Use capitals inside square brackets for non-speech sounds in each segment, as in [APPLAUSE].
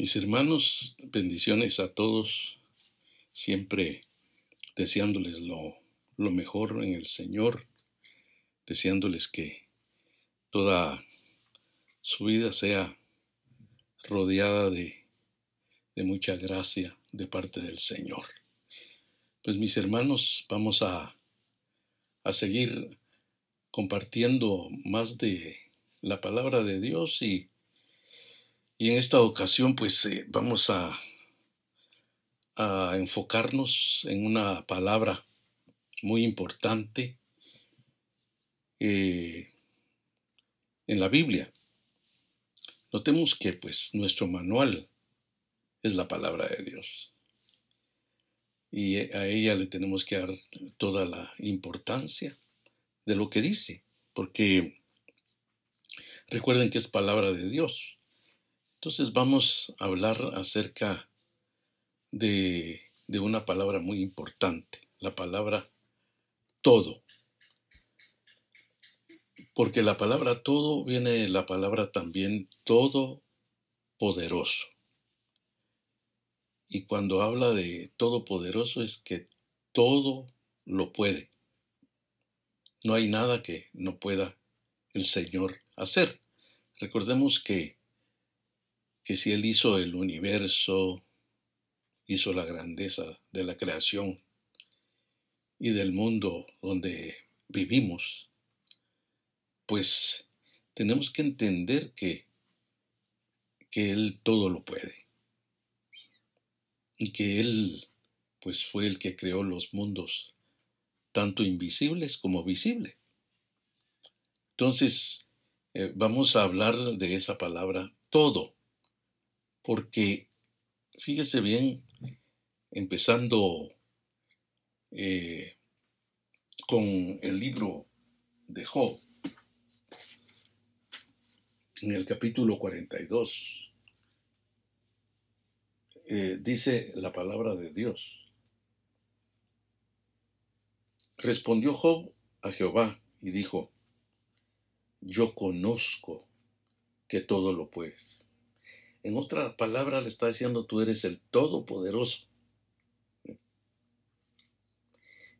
Mis hermanos, bendiciones a todos, siempre deseándoles lo, lo, mejor en el Señor, deseándoles que toda su vida sea rodeada de, de mucha gracia de parte del Señor. Pues mis hermanos, vamos a, a seguir compartiendo más de la palabra de Dios y y en esta ocasión, pues eh, vamos a, enfocarnos en una palabra muy importante eh, en la Biblia. Notemos que pues nuestro manual es la palabra de Dios. Y a ella le tenemos que dar toda la importancia de lo que dice, porque recuerden que es palabra de Dios. Entonces vamos a hablar acerca de, de una palabra muy importante, la palabra todo. Porque la palabra todo viene la palabra también todopoderoso. Y cuando habla de todopoderoso es que todo lo puede. No hay nada que no pueda el Señor hacer. Recordemos que que si Él hizo el universo, hizo la grandeza de la creación y del mundo donde vivimos, pues tenemos que entender que, que Él todo lo puede y que Él pues fue el que creó los mundos, tanto invisibles como visibles. Entonces, eh, vamos a hablar de esa palabra todo porque fíjese bien, empezando eh, con el libro de Job, en el capítulo 42, eh, dice la palabra de Dios. Respondió Job a Jehová y dijo, yo conozco que todo lo puedes en otra palabra le está diciendo, tú eres el Todopoderoso.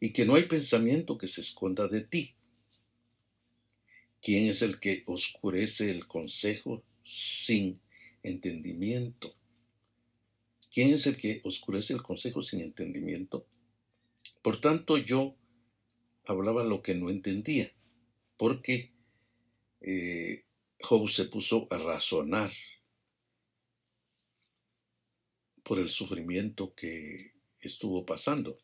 Y que no hay pensamiento que se esconda de ti. ¿Quién es el que oscurece el consejo sin entendimiento? ¿Quién es el que oscurece el consejo sin entendimiento? Por tanto, yo hablaba lo que no entendía, porque eh, Job se puso a razonar por el sufrimiento que estuvo pasando.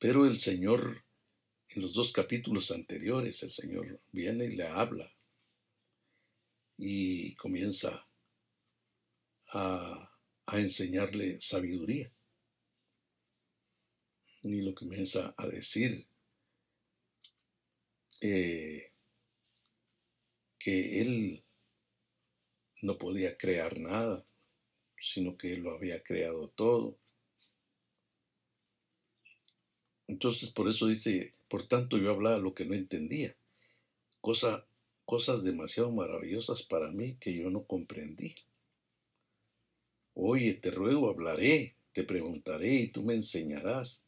Pero el Señor, en los dos capítulos anteriores, el Señor viene y le habla y comienza a, enseñarle sabiduría. Y lo comienza a decir eh, que él no podía crear nada, sino que Él lo había creado todo. Entonces, por eso dice, por tanto yo hablaba lo que no entendía, cosa, cosas demasiado maravillosas para mí que yo no comprendí. Oye, te ruego, hablaré, te preguntaré y tú me enseñarás.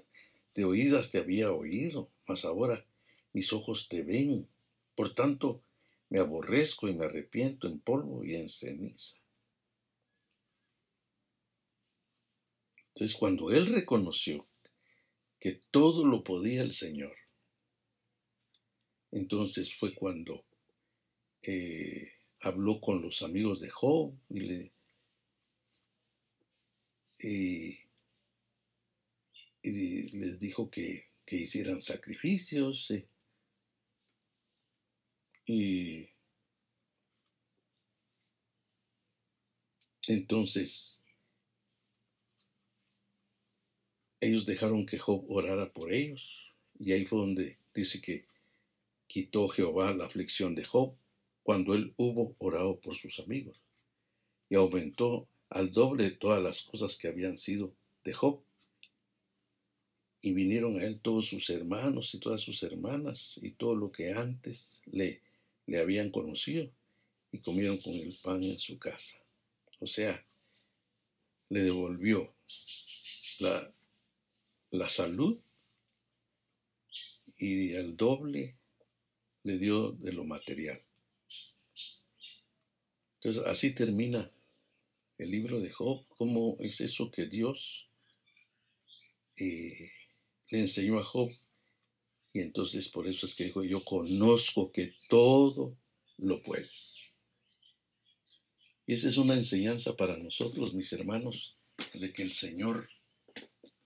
De oídas te había oído, mas ahora mis ojos te ven. Por tanto, me aborrezco y me arrepiento en polvo y en ceniza. Entonces, cuando él reconoció que todo lo podía el Señor, entonces fue cuando eh, habló con los amigos de Job y, le, y, les dijo que, que hicieran sacrificios eh, y entonces ellos dejaron que Job orara por ellos. Y ahí fue donde dice que quitó Jehová la aflicción de Job cuando él hubo orado por sus amigos. Y aumentó al doble todas las cosas que habían sido de Job. Y vinieron a él todos sus hermanos y todas sus hermanas y todo lo que antes le, le habían conocido y comieron con el pan en su casa. O sea, le devolvió la, la salud y el doble le dio de lo material. Entonces, así termina el libro de Job. ¿Cómo es eso que Dios eh, le enseñó a Job? Y entonces por eso es que dijo, yo conozco que todo lo puede. Y esa es una enseñanza para nosotros, mis hermanos, de que el Señor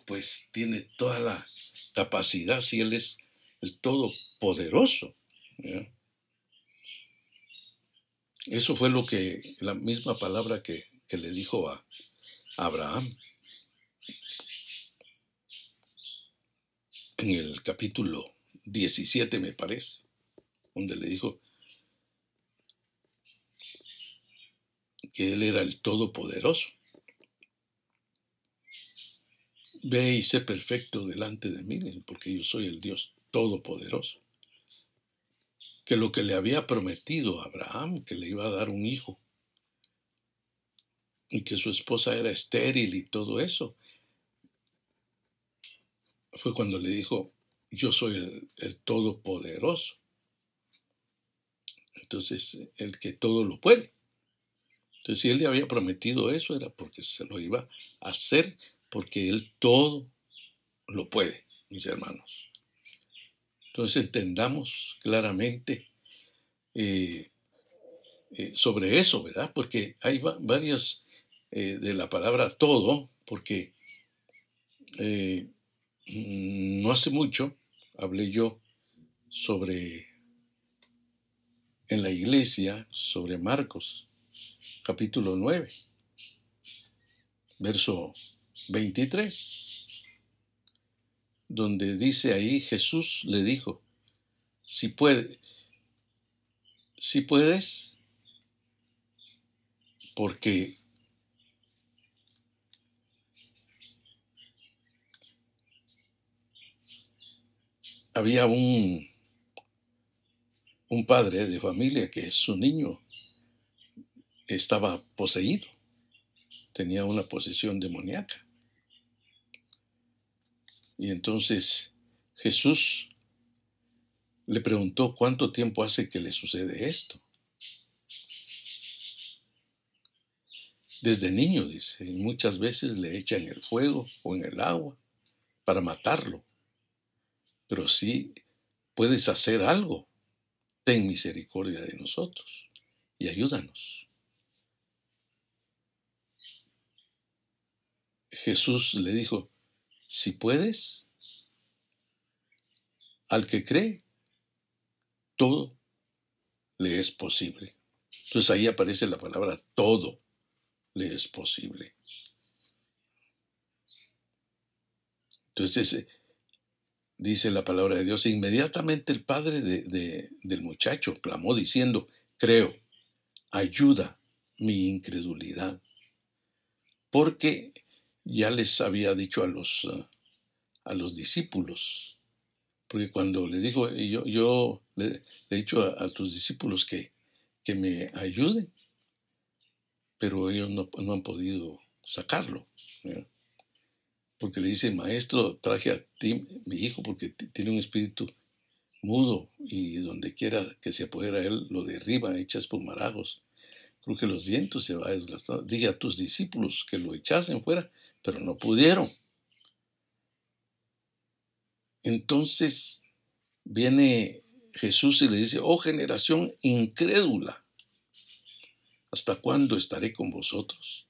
pues tiene toda la capacidad, si Él es el todopoderoso. Eso fue lo que, la misma palabra que, le dijo a, Abraham. En el capítulo 17, me parece, donde le dijo que él era el todopoderoso. Ve y sé perfecto delante de mí, porque yo soy el Dios todopoderoso. Que lo que le había prometido a Abraham, que le iba a dar un hijo, y que su esposa era estéril y todo eso, fue cuando le dijo, yo soy el, el todopoderoso. Entonces, el que todo lo puede. Entonces, si él le había prometido eso, era porque se lo iba a hacer porque Él todo lo puede, mis hermanos. Entonces entendamos claramente eh, eh, sobre eso, ¿verdad? Porque hay varias eh, de la palabra todo, porque no hace mucho hablé yo sobre en la iglesia sobre Marcos capítulo 9 verso 23, donde dice ahí Jesús le dijo, si puede, si puedes, porque había un, un padre de familia que su niño estaba poseído, tenía una posesión demoníaca. Y entonces Jesús le preguntó cuánto tiempo hace que le sucede esto. Desde niño, dice, y muchas veces le echan el fuego o en el agua para matarlo. Pero si puedes hacer algo, ten misericordia de nosotros y ayúdanos. Jesús le dijo, si puedes, al que cree, todo le es posible. Entonces ahí aparece la palabra todo le es posible. Entonces dice la palabra de Dios, inmediatamente el padre del muchacho clamó diciendo, creo, ayuda mi incredulidad. Porque ya les había dicho a los, eh, a los discípulos, porque cuando le dijo, yo, yo le, he dicho a, tus discípulos que, que me ayuden, pero ellos no, han podido sacarlo. Porque le dice, maestro, traje a ti, mi hijo, porque tiene un espíritu mudo y donde quiera que se apodera él, lo derriba, echa espumarajos que los vientos se va a desgastar. Dije a tus discípulos que lo echasen fuera, pero no pudieron. Entonces viene Jesús y le dice, oh generación incrédula, ¿hasta cuándo estaré con vosotros?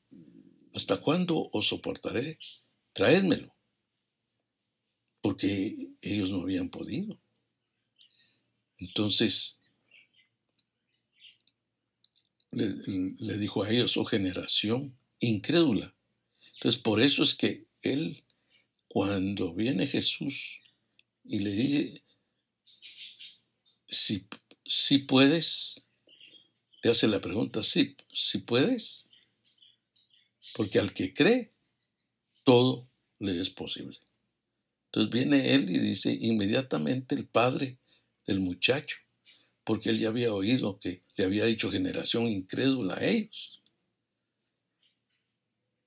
¿Hasta cuándo os soportaré? Traédmelo. Porque ellos no habían podido. Entonces, le, dijo a ellos, oh generación incrédula. Entonces, por eso es que él, cuando viene Jesús y le dice, si, si puedes, le hace la pregunta, sí, si puedes, porque al que cree, todo le es posible. Entonces viene él y dice inmediatamente el padre del muchacho, porque él ya había oído que le había dicho generación incrédula a ellos.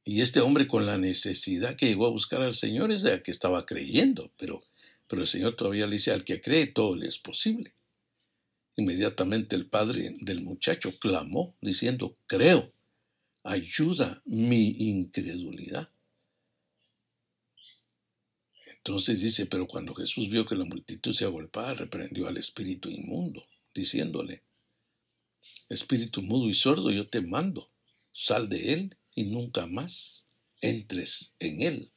Y este hombre con la necesidad que llegó a buscar al Señor es de que estaba creyendo, pero, pero el Señor todavía le dice, al que cree todo le es posible. Inmediatamente el padre del muchacho clamó diciendo, creo, ayuda mi incredulidad. Entonces dice, pero cuando Jesús vio que la multitud se agolpaba, reprendió al espíritu inmundo, diciéndole, Espíritu mudo y sordo, yo te mando, sal de él y nunca más entres en él.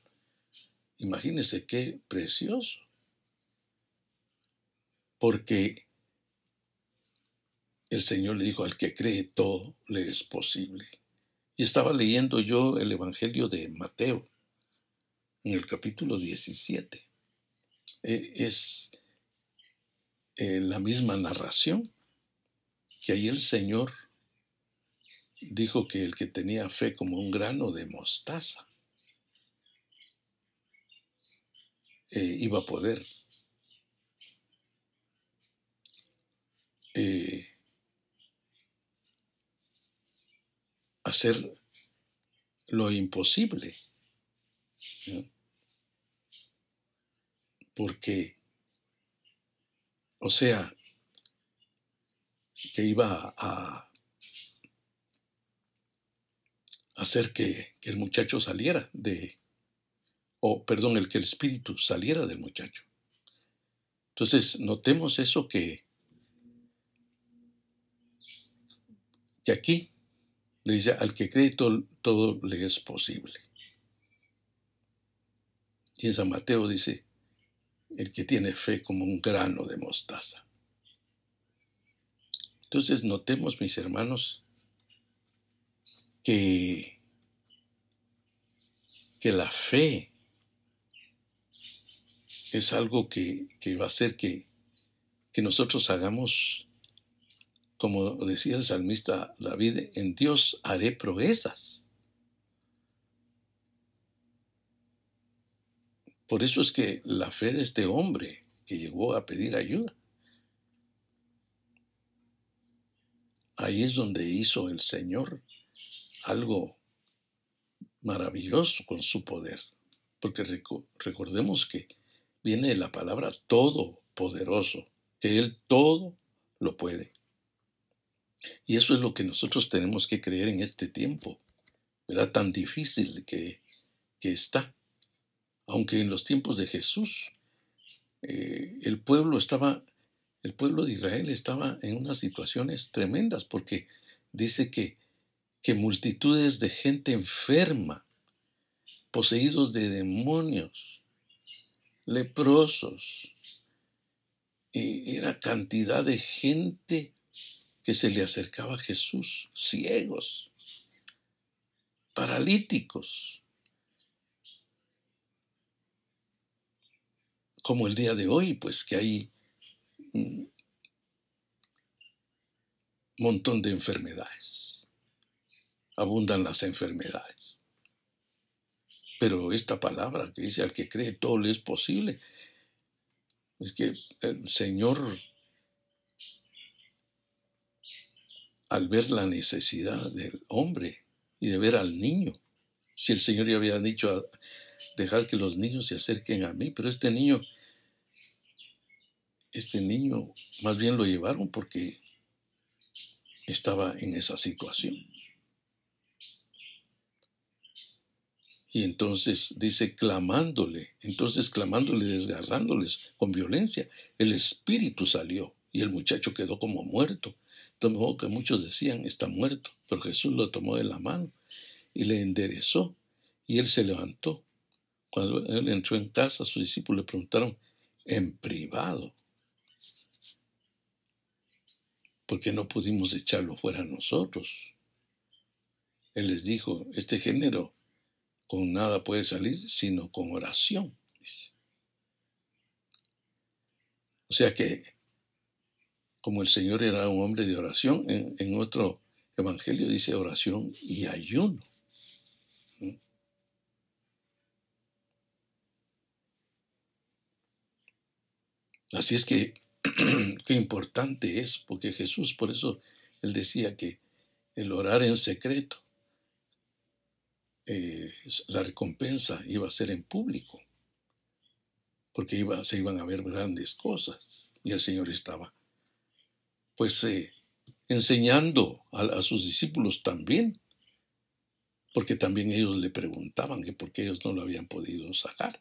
Imagínese qué precioso. Porque el Señor le dijo, al que cree todo le es posible. Y estaba leyendo yo el Evangelio de Mateo, en el capítulo 17. E, es eh, la misma narración que ahí el Señor dijo que el que tenía fe como un grano de mostaza eh, iba a poder eh, hacer lo imposible. Porque, o sea, que iba a hacer que, el muchacho saliera de, o perdón, el que el espíritu saliera del muchacho. Entonces, notemos eso que, que aquí le dice, al que cree todo, todo le es posible. Y en San Mateo dice, el que tiene fe como un grano de mostaza. Entonces notemos, mis hermanos, que, que la fe es algo que, va a hacer que, que nosotros hagamos, como decía el salmista David, en Dios haré proezas. Por eso es que la fe de este hombre que llegó a pedir ayuda Ahí es donde hizo el Señor algo maravilloso con su poder. Porque recordemos que viene de la palabra todopoderoso, que Él todo lo puede. Y eso es lo que nosotros tenemos que creer en este tiempo, ¿verdad? Tan difícil que, que está. Aunque en los tiempos de Jesús eh, el pueblo estaba el pueblo de Israel estaba en unas situaciones tremendas porque dice que, que multitudes de gente enferma, poseídos de demonios, leprosos, y era cantidad de gente que se le acercaba a Jesús, ciegos, paralíticos, como el día de hoy, pues que hay un montón de enfermedades. Abundan las enfermedades. Pero esta palabra que dice al que cree todo le es posible, es que el Señor, al ver la necesidad del hombre y de ver al niño, si el Señor ya había dicho, dejad que los niños se acerquen a mí, pero este niño este niño más bien lo llevaron porque estaba en esa situación. Y entonces dice clamándole, entonces clamándole, desgarrándoles con violencia, el espíritu salió y el muchacho quedó como muerto. Modo que muchos decían, está muerto, pero Jesús lo tomó de la mano y le enderezó y él se levantó. Cuando él entró en casa, sus discípulos le preguntaron en privado, porque no pudimos echarlo fuera nosotros. Él les dijo, este género con nada puede salir sino con oración. O sea que, como el Señor era un hombre de oración, en, otro evangelio dice oración y ayuno. Así es que [CLEARS THROAT] qué importante es, porque Jesús, por eso él decía que el orar en secreto eh, la recompensa iba a ser en público, porque iba, se iban a ver grandes cosas, y el Señor estaba, pues, eh, enseñando a, sus discípulos también, porque también ellos le preguntaban que por qué ellos no lo habían podido sacar.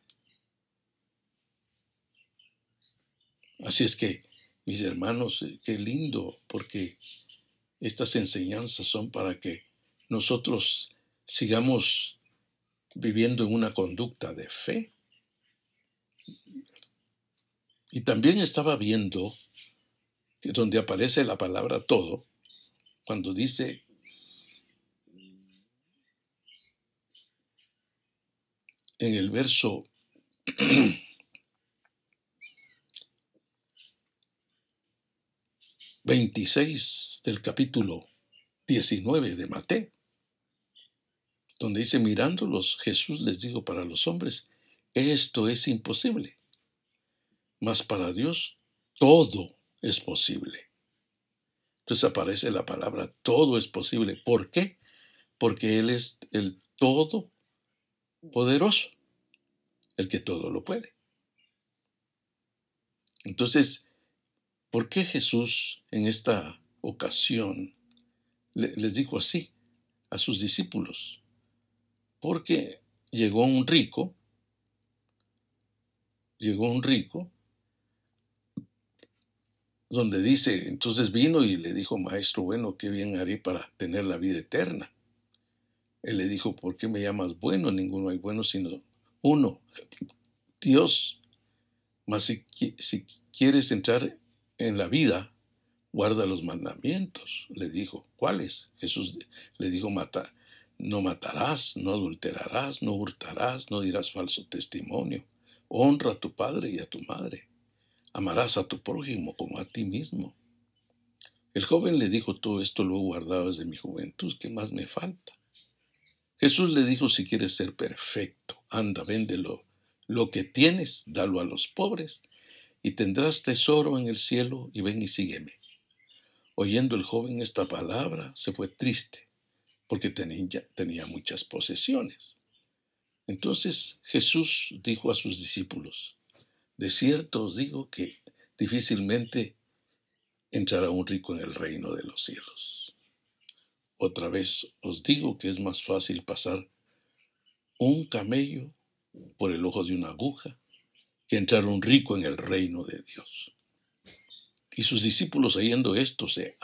Así es que, mis hermanos, eh, qué lindo, porque estas enseñanzas son para que nosotros sigamos viviendo en una conducta de fe. Y también estaba viendo que donde aparece la palabra todo, cuando dice en el verso [CLEARS THROAT] 26 del capítulo 19 de Mateo, donde dice, mirándolos, Jesús les dijo para los hombres, esto es imposible, mas para Dios todo es posible. Entonces aparece la palabra todo es posible. ¿Por qué? Porque Él es el todo poderoso, el que todo lo puede. Entonces, ¿por qué Jesús en esta ocasión les dijo así a sus discípulos? Porque llegó un rico, llegó un rico, donde dice, entonces vino y le dijo, maestro, bueno, qué bien haré para tener la vida eterna. Él le dijo, ¿por qué me llamas bueno? Ninguno hay bueno sino uno, Dios. Mas si, quieres entrar en la vida, guarda los mandamientos. Le dijo, ¿cuáles? Jesús le dijo, mata, no matarás, no adulterarás, no hurtarás, no dirás falso testimonio. Honra a tu padre y a tu madre. Amarás a tu prójimo como a ti mismo. El joven le dijo, todo esto lo he guardado desde mi juventud, ¿qué más me falta? Jesús le dijo, si quieres ser perfecto, anda, véndelo. Lo que tienes, dalo a los pobres, y tendrás tesoro en el cielo, y ven y sígueme. Oyendo el joven esta palabra, se fue triste porque tenía, tenía muchas posesiones. Entonces Jesús dijo a sus discípulos, de cierto os digo que difícilmente entrará un rico en el reino de los cielos. Otra vez os digo que es más fácil pasar un camello por el ojo de una aguja que entrar un rico en el reino de Dios. Y sus discípulos oyendo esto se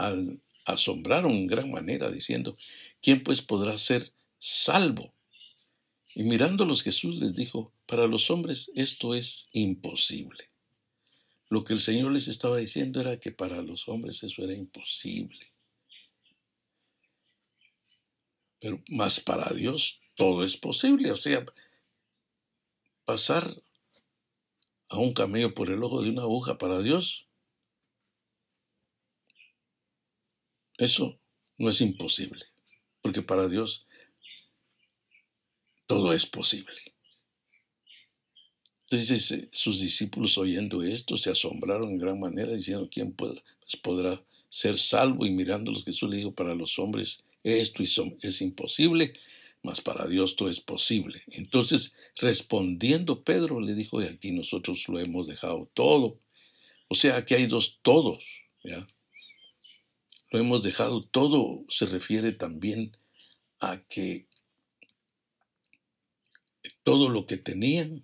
asombraron en gran manera, diciendo, ¿quién pues podrá ser salvo? Y mirándolos Jesús les dijo, para los hombres esto es imposible. Lo que el Señor les estaba diciendo era que para los hombres eso era imposible. Pero más para Dios todo es posible. O sea, pasar a un camello por el ojo de una aguja para Dios Eso no es imposible, porque para Dios todo es posible. Entonces eh, sus discípulos oyendo esto se asombraron en gran manera, diciendo, ¿quién pues, podrá ser salvo? Y mirándolos Jesús le dijo, para los hombres esto es imposible, mas para Dios todo es posible. Entonces, respondiendo Pedro, le dijo, y aquí nosotros lo hemos dejado todo. O sea, aquí hay dos todos, ¿ya? Lo hemos dejado. Todo se refiere también a que todo lo que tenían,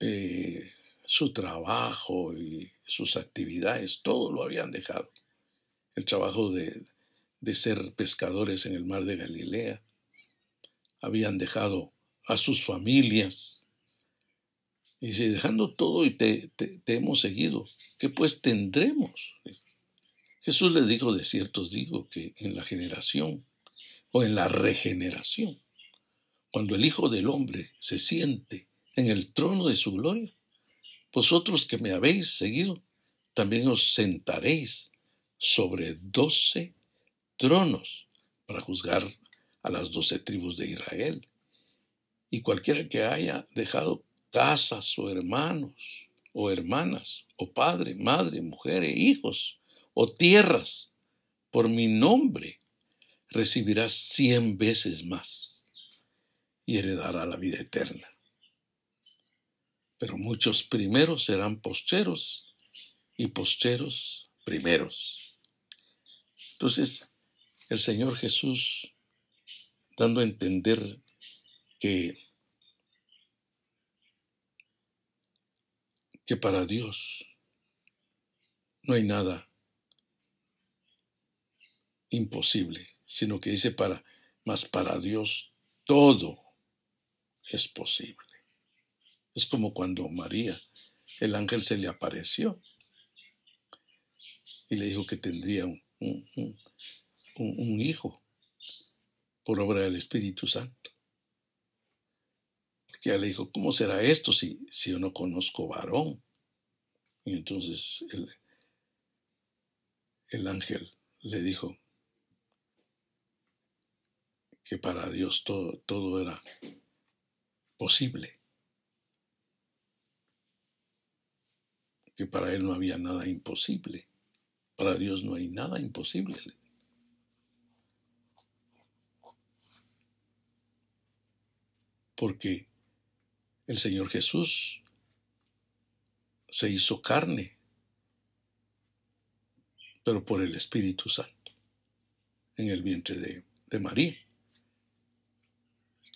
eh, su trabajo y sus actividades, todo lo habían dejado. El trabajo de, de ser pescadores en el mar de Galilea, habían dejado a sus familias, y dice, dejando todo y te, hemos seguido, ¿qué pues tendremos? Jesús le dijo, de cierto os digo, que en la generación o en la regeneración, cuando el Hijo del Hombre se siente en el trono de su gloria, vosotros que me habéis seguido, también os sentaréis sobre doce tronos para juzgar a las doce tribus de Israel. Y cualquiera que haya dejado casas o hermanos o hermanas o padre, madre, mujer e hijos o tierras por mi nombre recibirá cien veces más y heredará la vida eterna. Pero muchos primeros serán posteros y posteros primeros. Entonces, el Señor Jesús, dando a entender que, que para Dios no hay nada imposible, sino que dice para, más para Dios todo es posible. Es como cuando María, el ángel se le apareció y le dijo que tendría un, un, hijo por obra del Espíritu Santo. Porque ella le dijo, ¿cómo será esto si, si yo no conozco varón? Y entonces el, el ángel le dijo que para Dios todo, todo era posible, que para Él no había nada imposible, para Dios no hay nada imposible. Porque el Señor Jesús se hizo carne pero por el Espíritu Santo, en el vientre de, de María.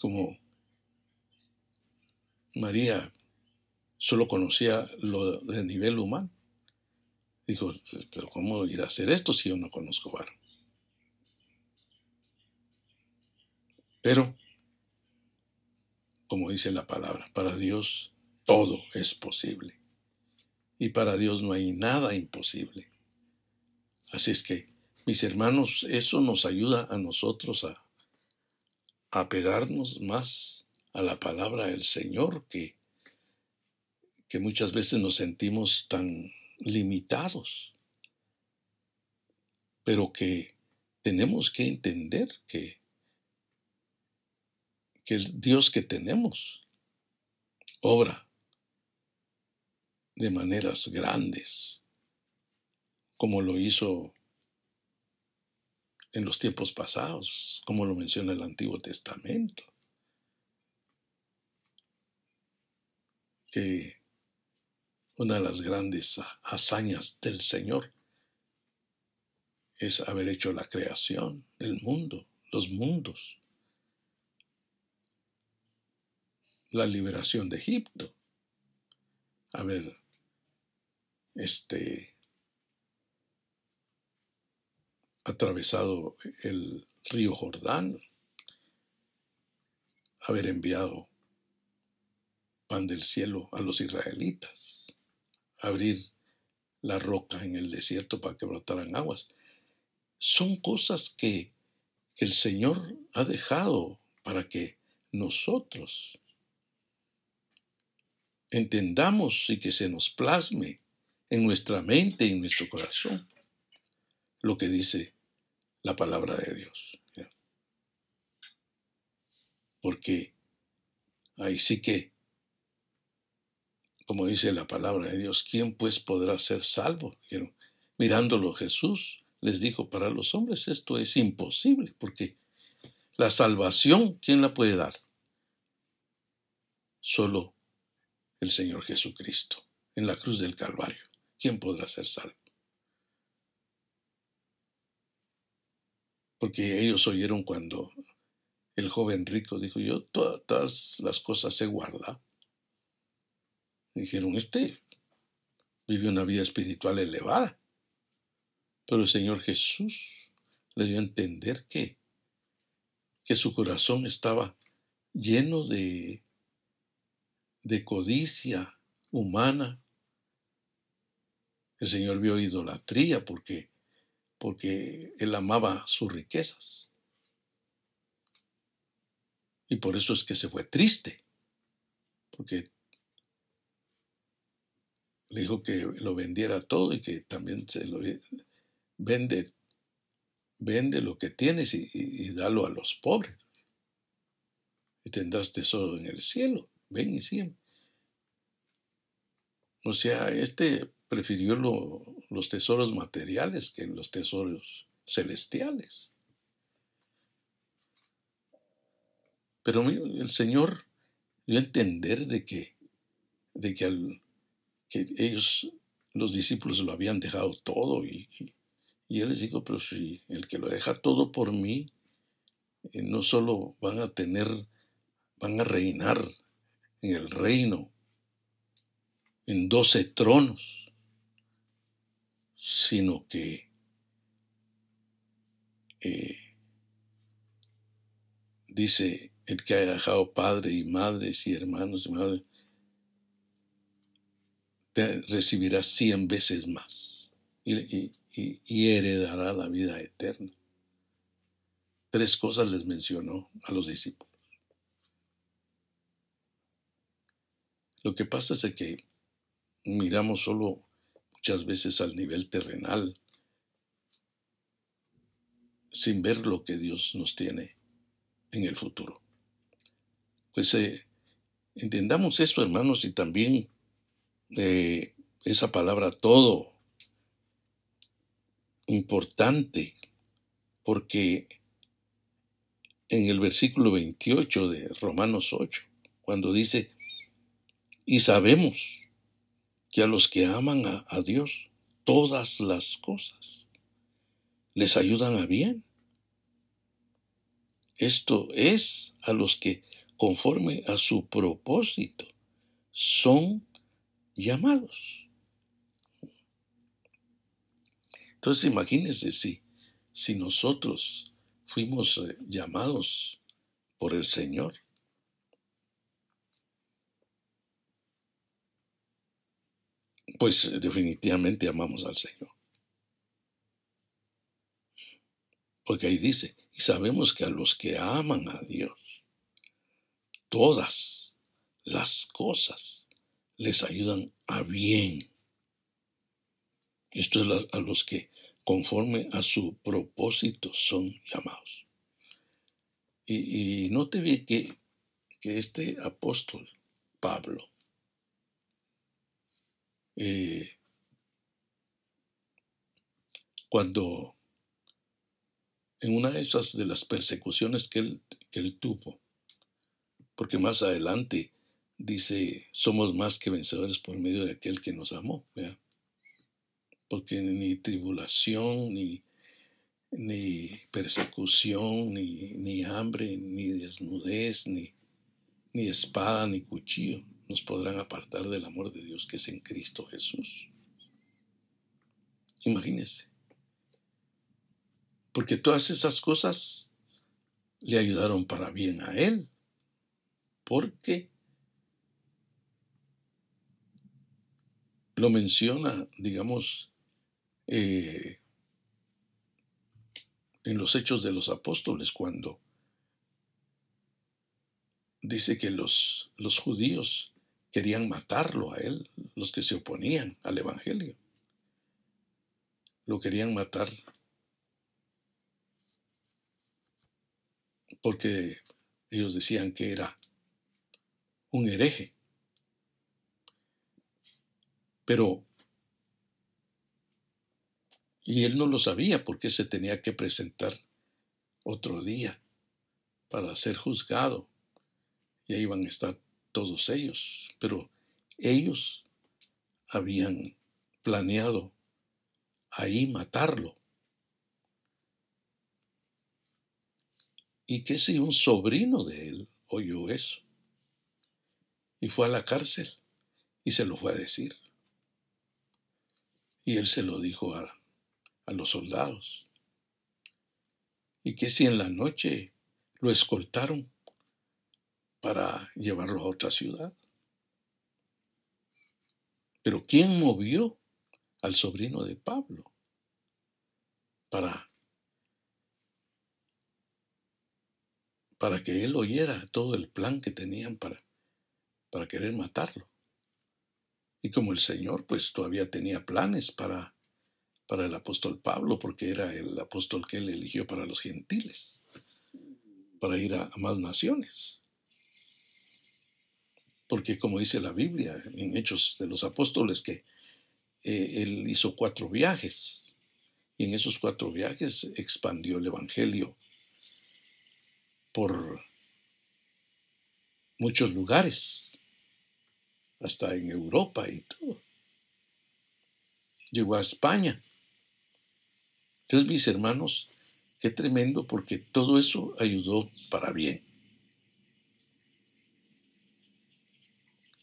Como María solo conocía lo de nivel humano, dijo, pero ¿cómo ir a hacer esto si yo no conozco varón? Pero, como dice la palabra, para Dios todo es posible. Y para Dios no hay nada imposible. Así es que, mis hermanos, eso nos ayuda a nosotros a, a pegarnos más a la palabra del Señor que, que muchas veces nos sentimos tan limitados, pero que tenemos que entender que, que el Dios que tenemos obra de maneras grandes como lo hizo en los tiempos pasados, como lo menciona el Antiguo Testamento. Que una de las grandes hazañas del Señor es haber hecho la creación del mundo, los mundos, la liberación de Egipto, haber este, atravesado el río Jordán, haber enviado pan del cielo a los israelitas, abrir la roca en el desierto para que brotaran aguas. Son cosas que, que el Señor ha dejado para que nosotros entendamos y que se nos plasme en nuestra mente y en nuestro corazón lo que dice la palabra de Dios. Porque ahí sí que, como dice la palabra de Dios, ¿quién pues podrá ser salvo? Mirándolo Jesús les dijo, para los hombres esto es imposible, porque la salvación, ¿quién la puede dar? Solo el Señor Jesucristo, en la cruz del Calvario. ¿Quién podrá ser salvo? porque ellos oyeron cuando el joven rico dijo, yo todas, las cosas he guardado. Dijeron, este vive una vida espiritual elevada. Pero el Señor Jesús le dio a entender que, que su corazón estaba lleno de, de codicia humana. El Señor vio idolatría porque porque él amaba sus riquezas. Y por eso es que se fue triste, porque le dijo que lo vendiera todo y que también se lo vende, vende lo que tienes y, y, dalo a los pobres. Y tendrás tesoro en el cielo. Ven y sigue. O sea, este prefirió los tesoros materiales que los tesoros celestiales. Pero el Señor dio a entender de que, de que, que ellos, los discípulos, lo habían dejado todo y, y, Él les dijo, pero si el que lo deja todo por mí, eh, no solo van a tener, van a reinar en el reino, en doce tronos, sino que eh, dice el que haya dejado padre y madres y hermanos y madres, te recibirá cien veces más y, y heredará la vida eterna. Tres cosas les mencionó a los discípulos. Lo que pasa es que miramos solo muchas veces al nivel terrenal sin ver lo que Dios nos tiene en el futuro. Pues eh, entendamos esto, hermanos, y también eh, esa palabra todo importante, porque en el versículo 28 de Romanos 8, cuando dice, y sabemos que a los que aman a, Dios, todas las cosas les ayudan a bien. Esto es a los que conforme a su propósito, son llamados. Entonces imagínense si, si nosotros fuimos eh, llamados por el Señor. Pues eh, definitivamente amamos al Señor. Porque ahí dice, y sabemos que a los que aman a Dios, todas las cosas les ayudan a bien. Esto es a los que conforme a su propósito son llamados. Y, no te vi que, que este apóstol, Pablo, eh, cuando en una de esas de las persecuciones que él, que él tuvo, porque más adelante dice, somos más que vencedores por medio de aquel que nos amó, porque ni tribulación, ni, ni persecución, ni, ni, hambre, ni desnudez, ni, ni espada, ni cuchillo nos podrán apartar del amor de Dios que es en Cristo Jesús. Imagínense. Porque todas esas cosas le ayudaron para bien a él porque lo menciona, digamos, eh, en los hechos de los apóstoles, cuando dice que los, los judíos querían matarlo a él, los que se oponían al Evangelio. Lo querían matar porque ellos decían que era un hereje. Pero, y él no lo sabía porque se tenía que presentar otro día para ser juzgado. Y ahí iban a estar todos ellos. Pero ellos habían planeado ahí matarlo. ¿Y que si un sobrino de él oyó eso? y fue a la cárcel y se lo fue a decir. Y él se lo dijo a, a los soldados. Y que si en la noche lo escoltaron para llevarlo a otra ciudad. Pero ¿quién movió al sobrino de Pablo para, para que él oyera todo el plan que tenían para para querer matarlo. Y como el Señor pues todavía tenía planes para, para el apóstol Pablo, porque era el apóstol que él eligió para los gentiles, para ir a, más naciones. Porque como dice la Biblia en Hechos de los Apóstoles, que eh, él hizo cuatro viajes y en esos cuatro viajes expandió el Evangelio por muchos lugares, hasta en Europa y todo. Llegó a España. Entonces, mis hermanos, qué tremendo porque todo eso ayudó para bien.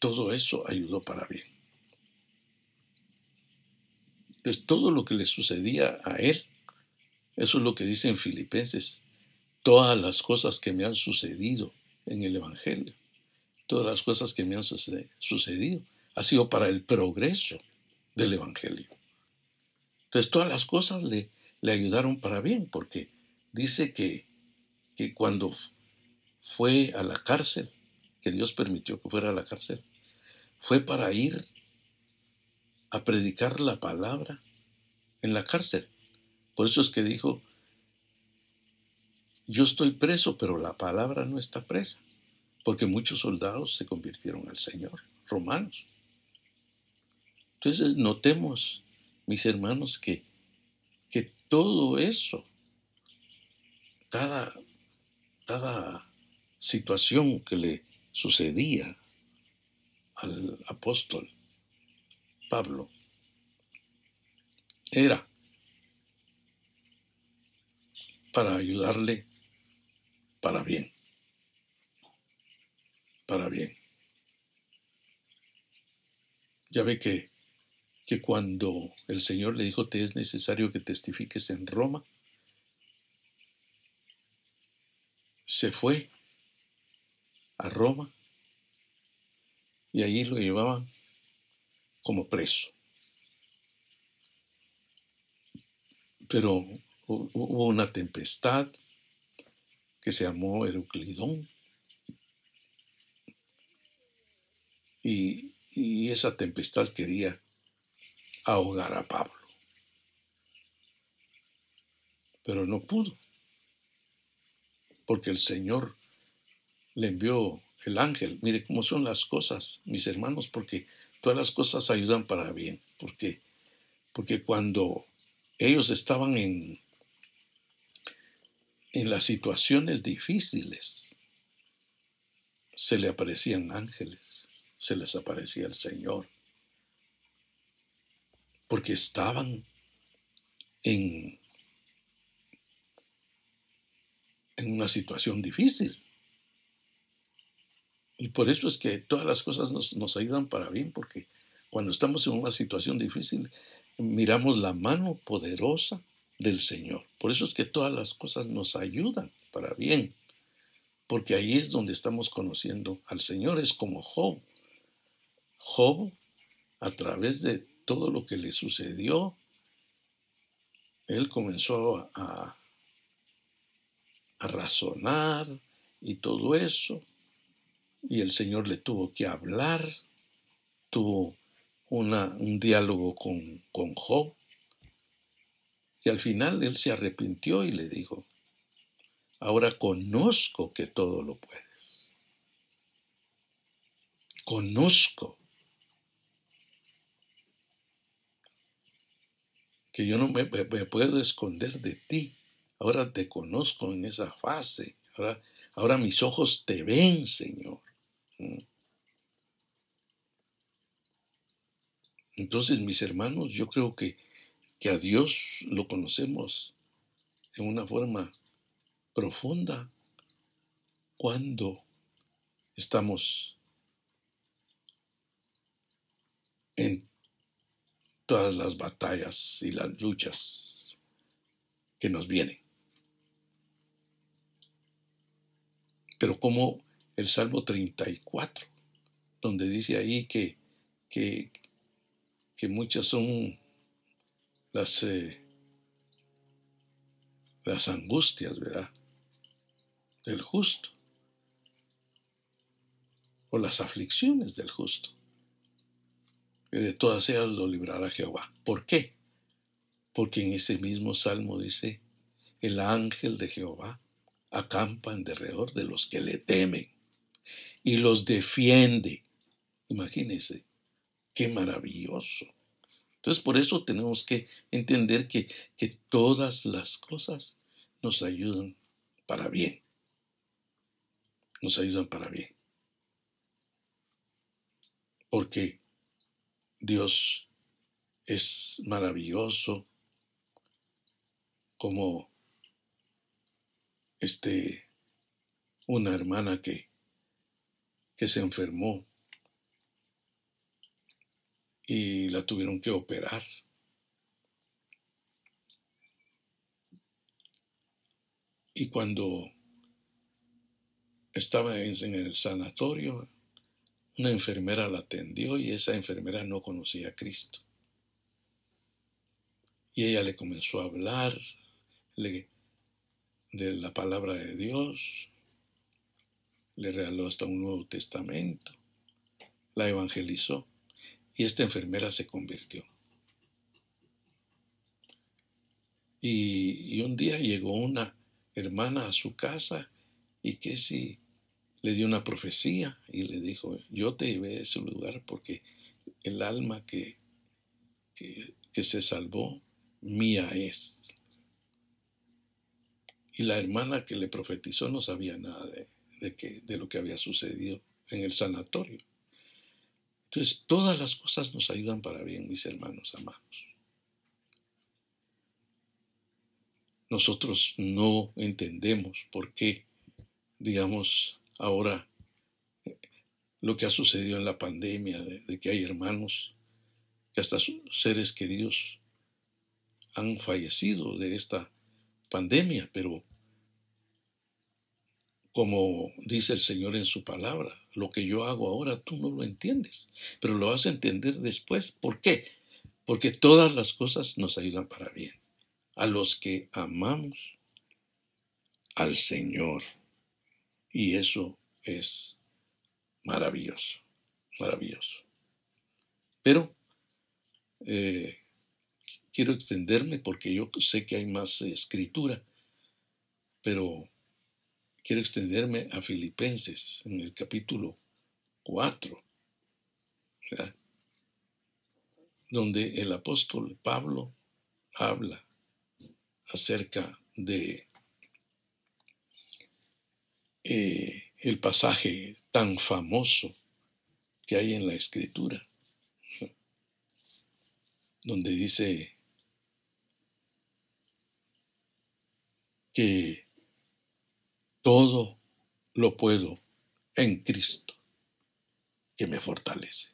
Todo eso ayudó para bien. Entonces, todo lo que le sucedía a él, eso es lo que dice en Filipenses, todas las cosas que me han sucedido en el Evangelio, todas las cosas que me han sucedido, ha sido para el progreso del Evangelio. Entonces todas las cosas le, le ayudaron para bien, porque dice que, que cuando fue a la cárcel, que Dios permitió que fuera a la cárcel, fue para ir a predicar la palabra en la cárcel. Por eso es que dijo, yo estoy preso, pero la palabra no está presa, porque muchos soldados se convirtieron al Señor, romanos. Entonces notemos, mis hermanos, que, que todo eso, cada, cada situación que le sucedía al apóstol Pablo era para ayudarle para bien. Para bien. Ya ve que, que cuando el Señor le dijo, te es necesario que testifiques en Roma, se fue a Roma y allí lo llevaban como preso. Pero hubo una tempestad, que se llamó Euclidón. Y, y esa tempestad quería ahogar a Pablo. Pero no pudo, porque el Señor le envió el ángel. Mire cómo son las cosas, mis hermanos, porque todas las cosas ayudan para bien. Porque, cuando ellos estaban en, en las situaciones difíciles se le aparecían ángeles, se les aparecía el Señor, porque estaban en, en una situación difícil. Y por eso es que todas las cosas nos, nos ayudan para bien, porque cuando estamos en una situación difícil, miramos la mano poderosa del Señor. Por eso es que todas las cosas nos ayudan para bien, porque ahí es donde estamos conociendo al Señor. Es como Job. Job, a través de todo lo que le sucedió, él comenzó a, a razonar y todo eso, y el Señor le tuvo que hablar, tuvo una, un diálogo con, con Job, y al final él se arrepintió y le dijo, ahora conozco que todo lo puedes. Conozco que yo no me, puedo esconder de ti. Ahora te conozco en esa fase. Ahora, ahora mis ojos te ven, Señor. Mm. Entonces, mis hermanos, yo creo que que a Dios lo conocemos en una forma profunda cuando estamos en todas las batallas y las luchas que nos vienen. Pero como el Salmo 34, donde dice ahí que, que, muchas son las, eh, las angustias, ¿verdad? Del justo. O las aflicciones del justo. Que de todas ellas lo librará Jehová. ¿Por qué? Porque en ese mismo salmo dice, el ángel de Jehová acampa en derredor de los que le temen y los defiende. Imagínense, qué maravilloso. Entonces, por eso tenemos que entender que, que todas las cosas nos ayudan para bien. Nos ayudan para bien. porque Dios es maravilloso como este una hermana que que se enfermó y la tuvieron que operar. Y cuando estaba en el sanatorio, una enfermera la atendió y esa enfermera no conocía a Cristo. Y ella le comenzó a hablar de la palabra de Dios, le regaló hasta un Nuevo Testamento, la evangelizó y esta enfermera se convirtió. Y, un día llegó una hermana a su casa y que si le dio una profecía y le dijo, yo te llevé a ese lugar porque el alma que, que, se salvó mía es. Y la hermana que le profetizó no sabía nada de, de, de lo que había sucedido en el sanatorio. Entonces, todas las cosas nos ayudan para bien, mis hermanos amados. Nosotros no entendemos por qué, digamos, ahora lo que ha sucedido en la pandemia, de, que hay hermanos que hasta seres queridos han fallecido de esta pandemia, pero como dice el Señor en su palabra, lo que yo hago ahora tú no lo entiendes, pero lo vas a entender después. ¿Por qué? Porque todas las cosas nos ayudan para bien. A los que amamos al Señor. Y eso es maravilloso, maravilloso. Pero eh, quiero extenderme porque yo sé que hay más escritura, pero quiero extenderme a Filipenses en el capítulo 4, donde el apóstol Pablo habla acerca de eh, el pasaje tan famoso que hay en la escritura, donde dice que todo lo puedo en Cristo, que me fortalece.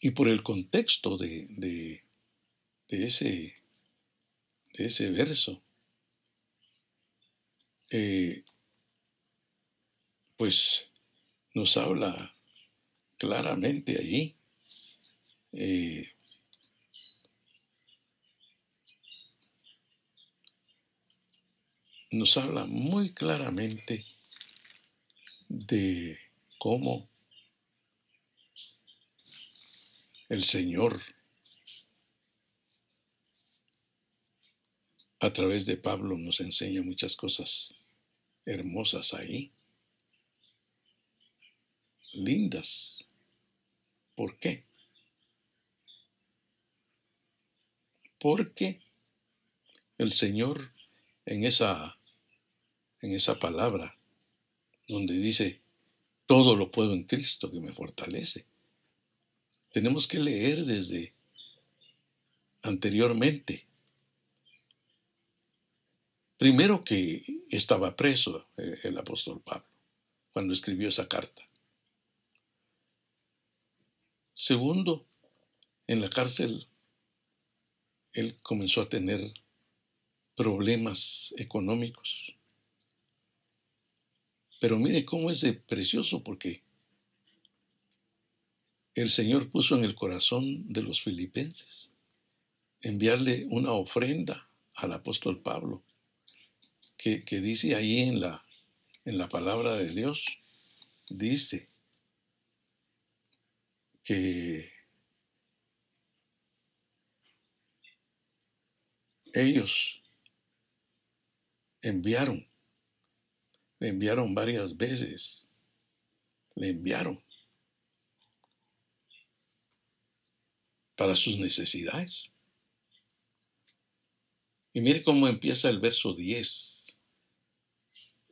Y por el contexto de, de, ese, de ese verso, eh, pues nos habla claramente allí eh, nos habla muy claramente de cómo el Señor a través de Pablo nos enseña muchas cosas hermosas ahí, lindas. ¿Por qué? Porque el Señor en esa en esa palabra donde dice, todo lo puedo en Cristo que me fortalece. Tenemos que leer desde anteriormente. Primero que estaba preso eh, el apóstol Pablo cuando escribió esa carta. Segundo, en la cárcel él comenzó a tener problemas económicos. Pero mire cómo es precioso porque el Señor puso en el corazón de los filipenses enviarle una ofrenda al apóstol Pablo, que, dice ahí en la, en la palabra de Dios, dice que ellos enviaron le enviaron varias veces. Le enviaron para sus necesidades. Y mire cómo empieza el verso 10.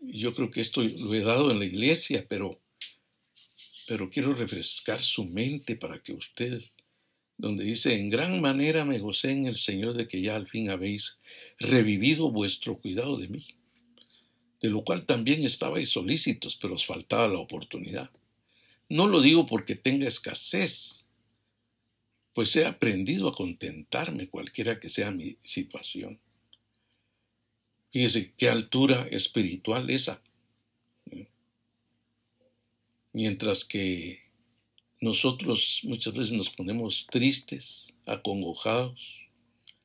yo creo que esto lo he dado en la iglesia, pero, pero quiero refrescar su mente para que usted, donde dice, en gran manera me gocé en el Señor de que ya al fin habéis revivido vuestro cuidado de mí, de lo cual también estabais solícitos, pero os faltaba la oportunidad. No lo digo porque tenga escasez, pues he aprendido a contentarme cualquiera que sea mi situación. Fíjese qué altura espiritual esa. Mientras que nosotros muchas veces nos ponemos tristes, acongojados,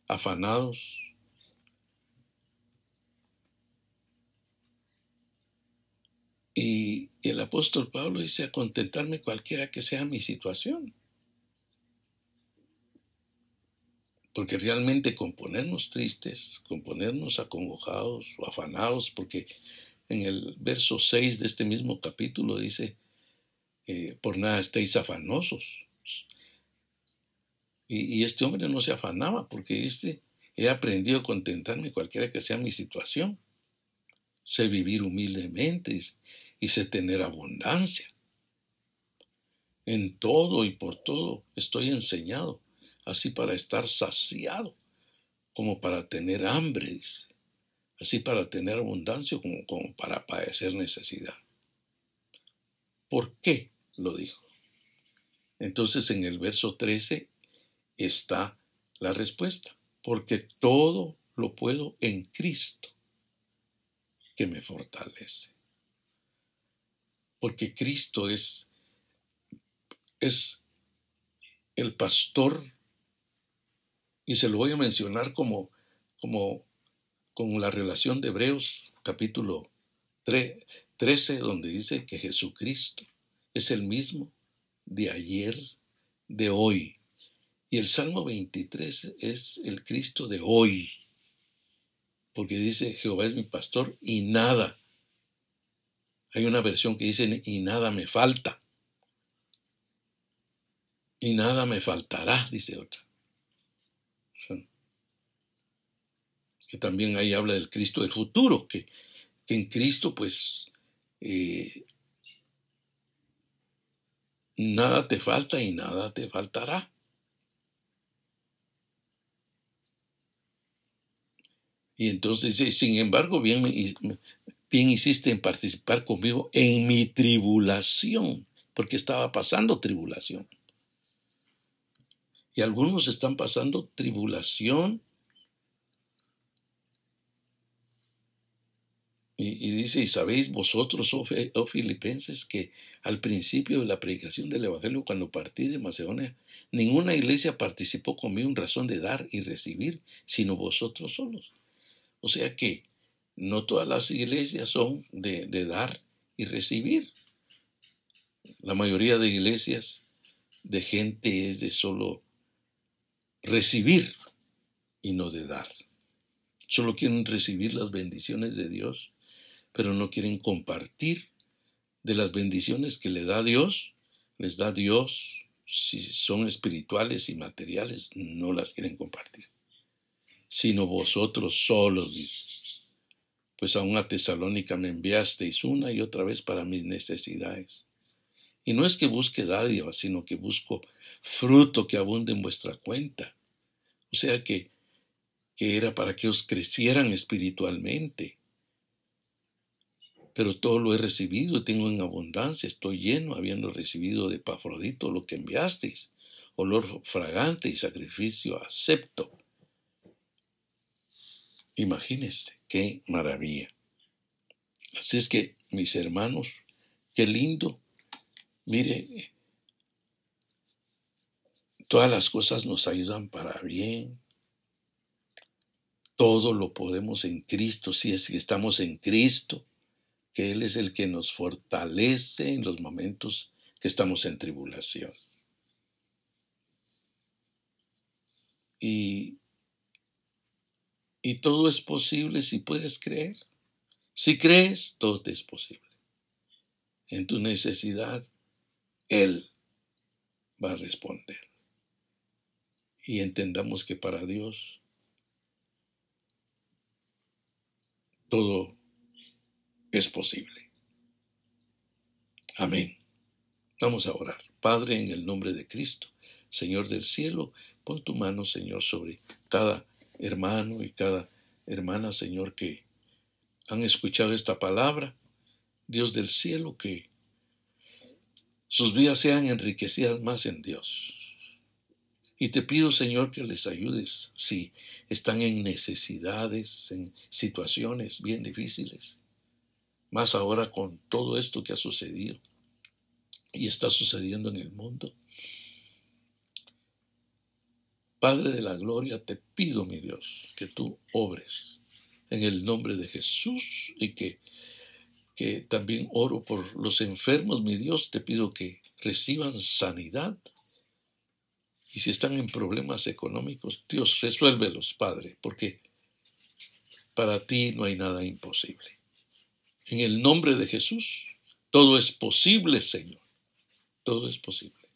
afanados. Y el apóstol Pablo dice a contentarme cualquiera que sea mi situación. Porque realmente con ponernos tristes, con ponernos acongojados o afanados, porque en el verso 6 de este mismo capítulo dice, eh, por nada estéis afanosos. Y, este hombre no se afanaba porque este, he aprendido a contentarme cualquiera que sea mi situación. Sé vivir humildemente y sé tener abundancia. En todo y por todo estoy enseñado así para estar saciado, como para tener hambre, así para tener abundancia, como, como para padecer necesidad. ¿Por qué lo dijo? Entonces en el verso 13 está la respuesta, porque todo lo puedo en Cristo que me fortalece. Porque Cristo es, es el pastor y se lo voy a mencionar como, como con la relación de Hebreos capítulo 13, donde dice que Jesucristo es el mismo de ayer, de hoy. Y el Salmo 23 es el Cristo de hoy, porque dice, Jehová es mi pastor y nada. Hay una versión que dice, y nada me falta. Y nada me faltará, dice otra. que también ahí habla del Cristo del futuro, que, en Cristo pues eh, nada te falta y nada te faltará. Y entonces sin embargo, bien, bien hiciste en participar conmigo en mi tribulación, porque estaba pasando tribulación. Y algunos están pasando tribulación Y, dice, y sabéis vosotros, oh, oh, filipenses, que al principio de la predicación del Evangelio, cuando partí de Macedonia, ninguna iglesia participó conmigo en razón de dar y recibir, sino vosotros solos. O sea que no todas las iglesias son de, dar y recibir. La mayoría de iglesias de gente es de solo recibir y no de dar. Solo quieren recibir las bendiciones de Dios pero no quieren compartir de las bendiciones que le da Dios, les da Dios, si son espirituales y materiales, no las quieren compartir, sino vosotros solos. Pues a una Tesalónica me enviasteis una y otra vez para mis necesidades. Y no es que busque dádiva, sino que busco fruto que abunde en vuestra cuenta. O sea que, que era para que os crecieran espiritualmente pero todo lo he recibido tengo en abundancia, estoy lleno, habiendo recibido de Pafrodito lo que enviasteis, olor fragante y sacrificio acepto. Imagínense, qué maravilla. Así es que, mis hermanos, qué lindo. Mire, todas las cosas nos ayudan para bien. Todo lo podemos en Cristo si es que estamos en Cristo que Él es el que nos fortalece en los momentos que estamos en tribulación. Y, y todo es posible si puedes creer. Si crees, todo te es posible. En tu necesidad, Él va a responder. Y entendamos que para Dios, 'todo' es posible. Amén. Vamos a orar. Padre, en el nombre de Cristo, Señor del cielo, pon tu mano, Señor, sobre cada hermano y cada hermana, Señor, que han escuchado esta palabra. Dios del cielo, que sus vidas sean enriquecidas más en Dios. Y te pido, Señor, que les ayudes si están en necesidades, en situaciones bien difíciles. Más ahora con todo esto que ha sucedido y está sucediendo en el mundo. Padre de la gloria, te pido, mi Dios, que tú obres en el nombre de Jesús y que, que también oro por los enfermos, mi Dios, te pido que reciban sanidad. Y si están en problemas económicos, Dios, resuélvelos, Padre, porque para ti no hay nada imposible. En el nombre de Jesús, todo es posible, Señor. Todo es posible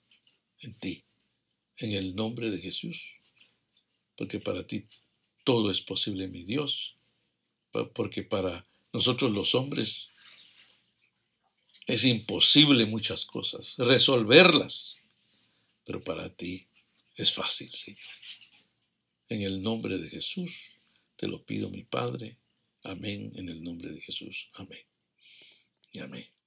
en ti, en el nombre de Jesús, porque para ti todo es posible, mi Dios, porque para nosotros los hombres es imposible muchas cosas, resolverlas, pero para ti es fácil, Señor. En el nombre de Jesús te lo pido, mi Padre. Amén, en el nombre de Jesús. Amén. Y amén.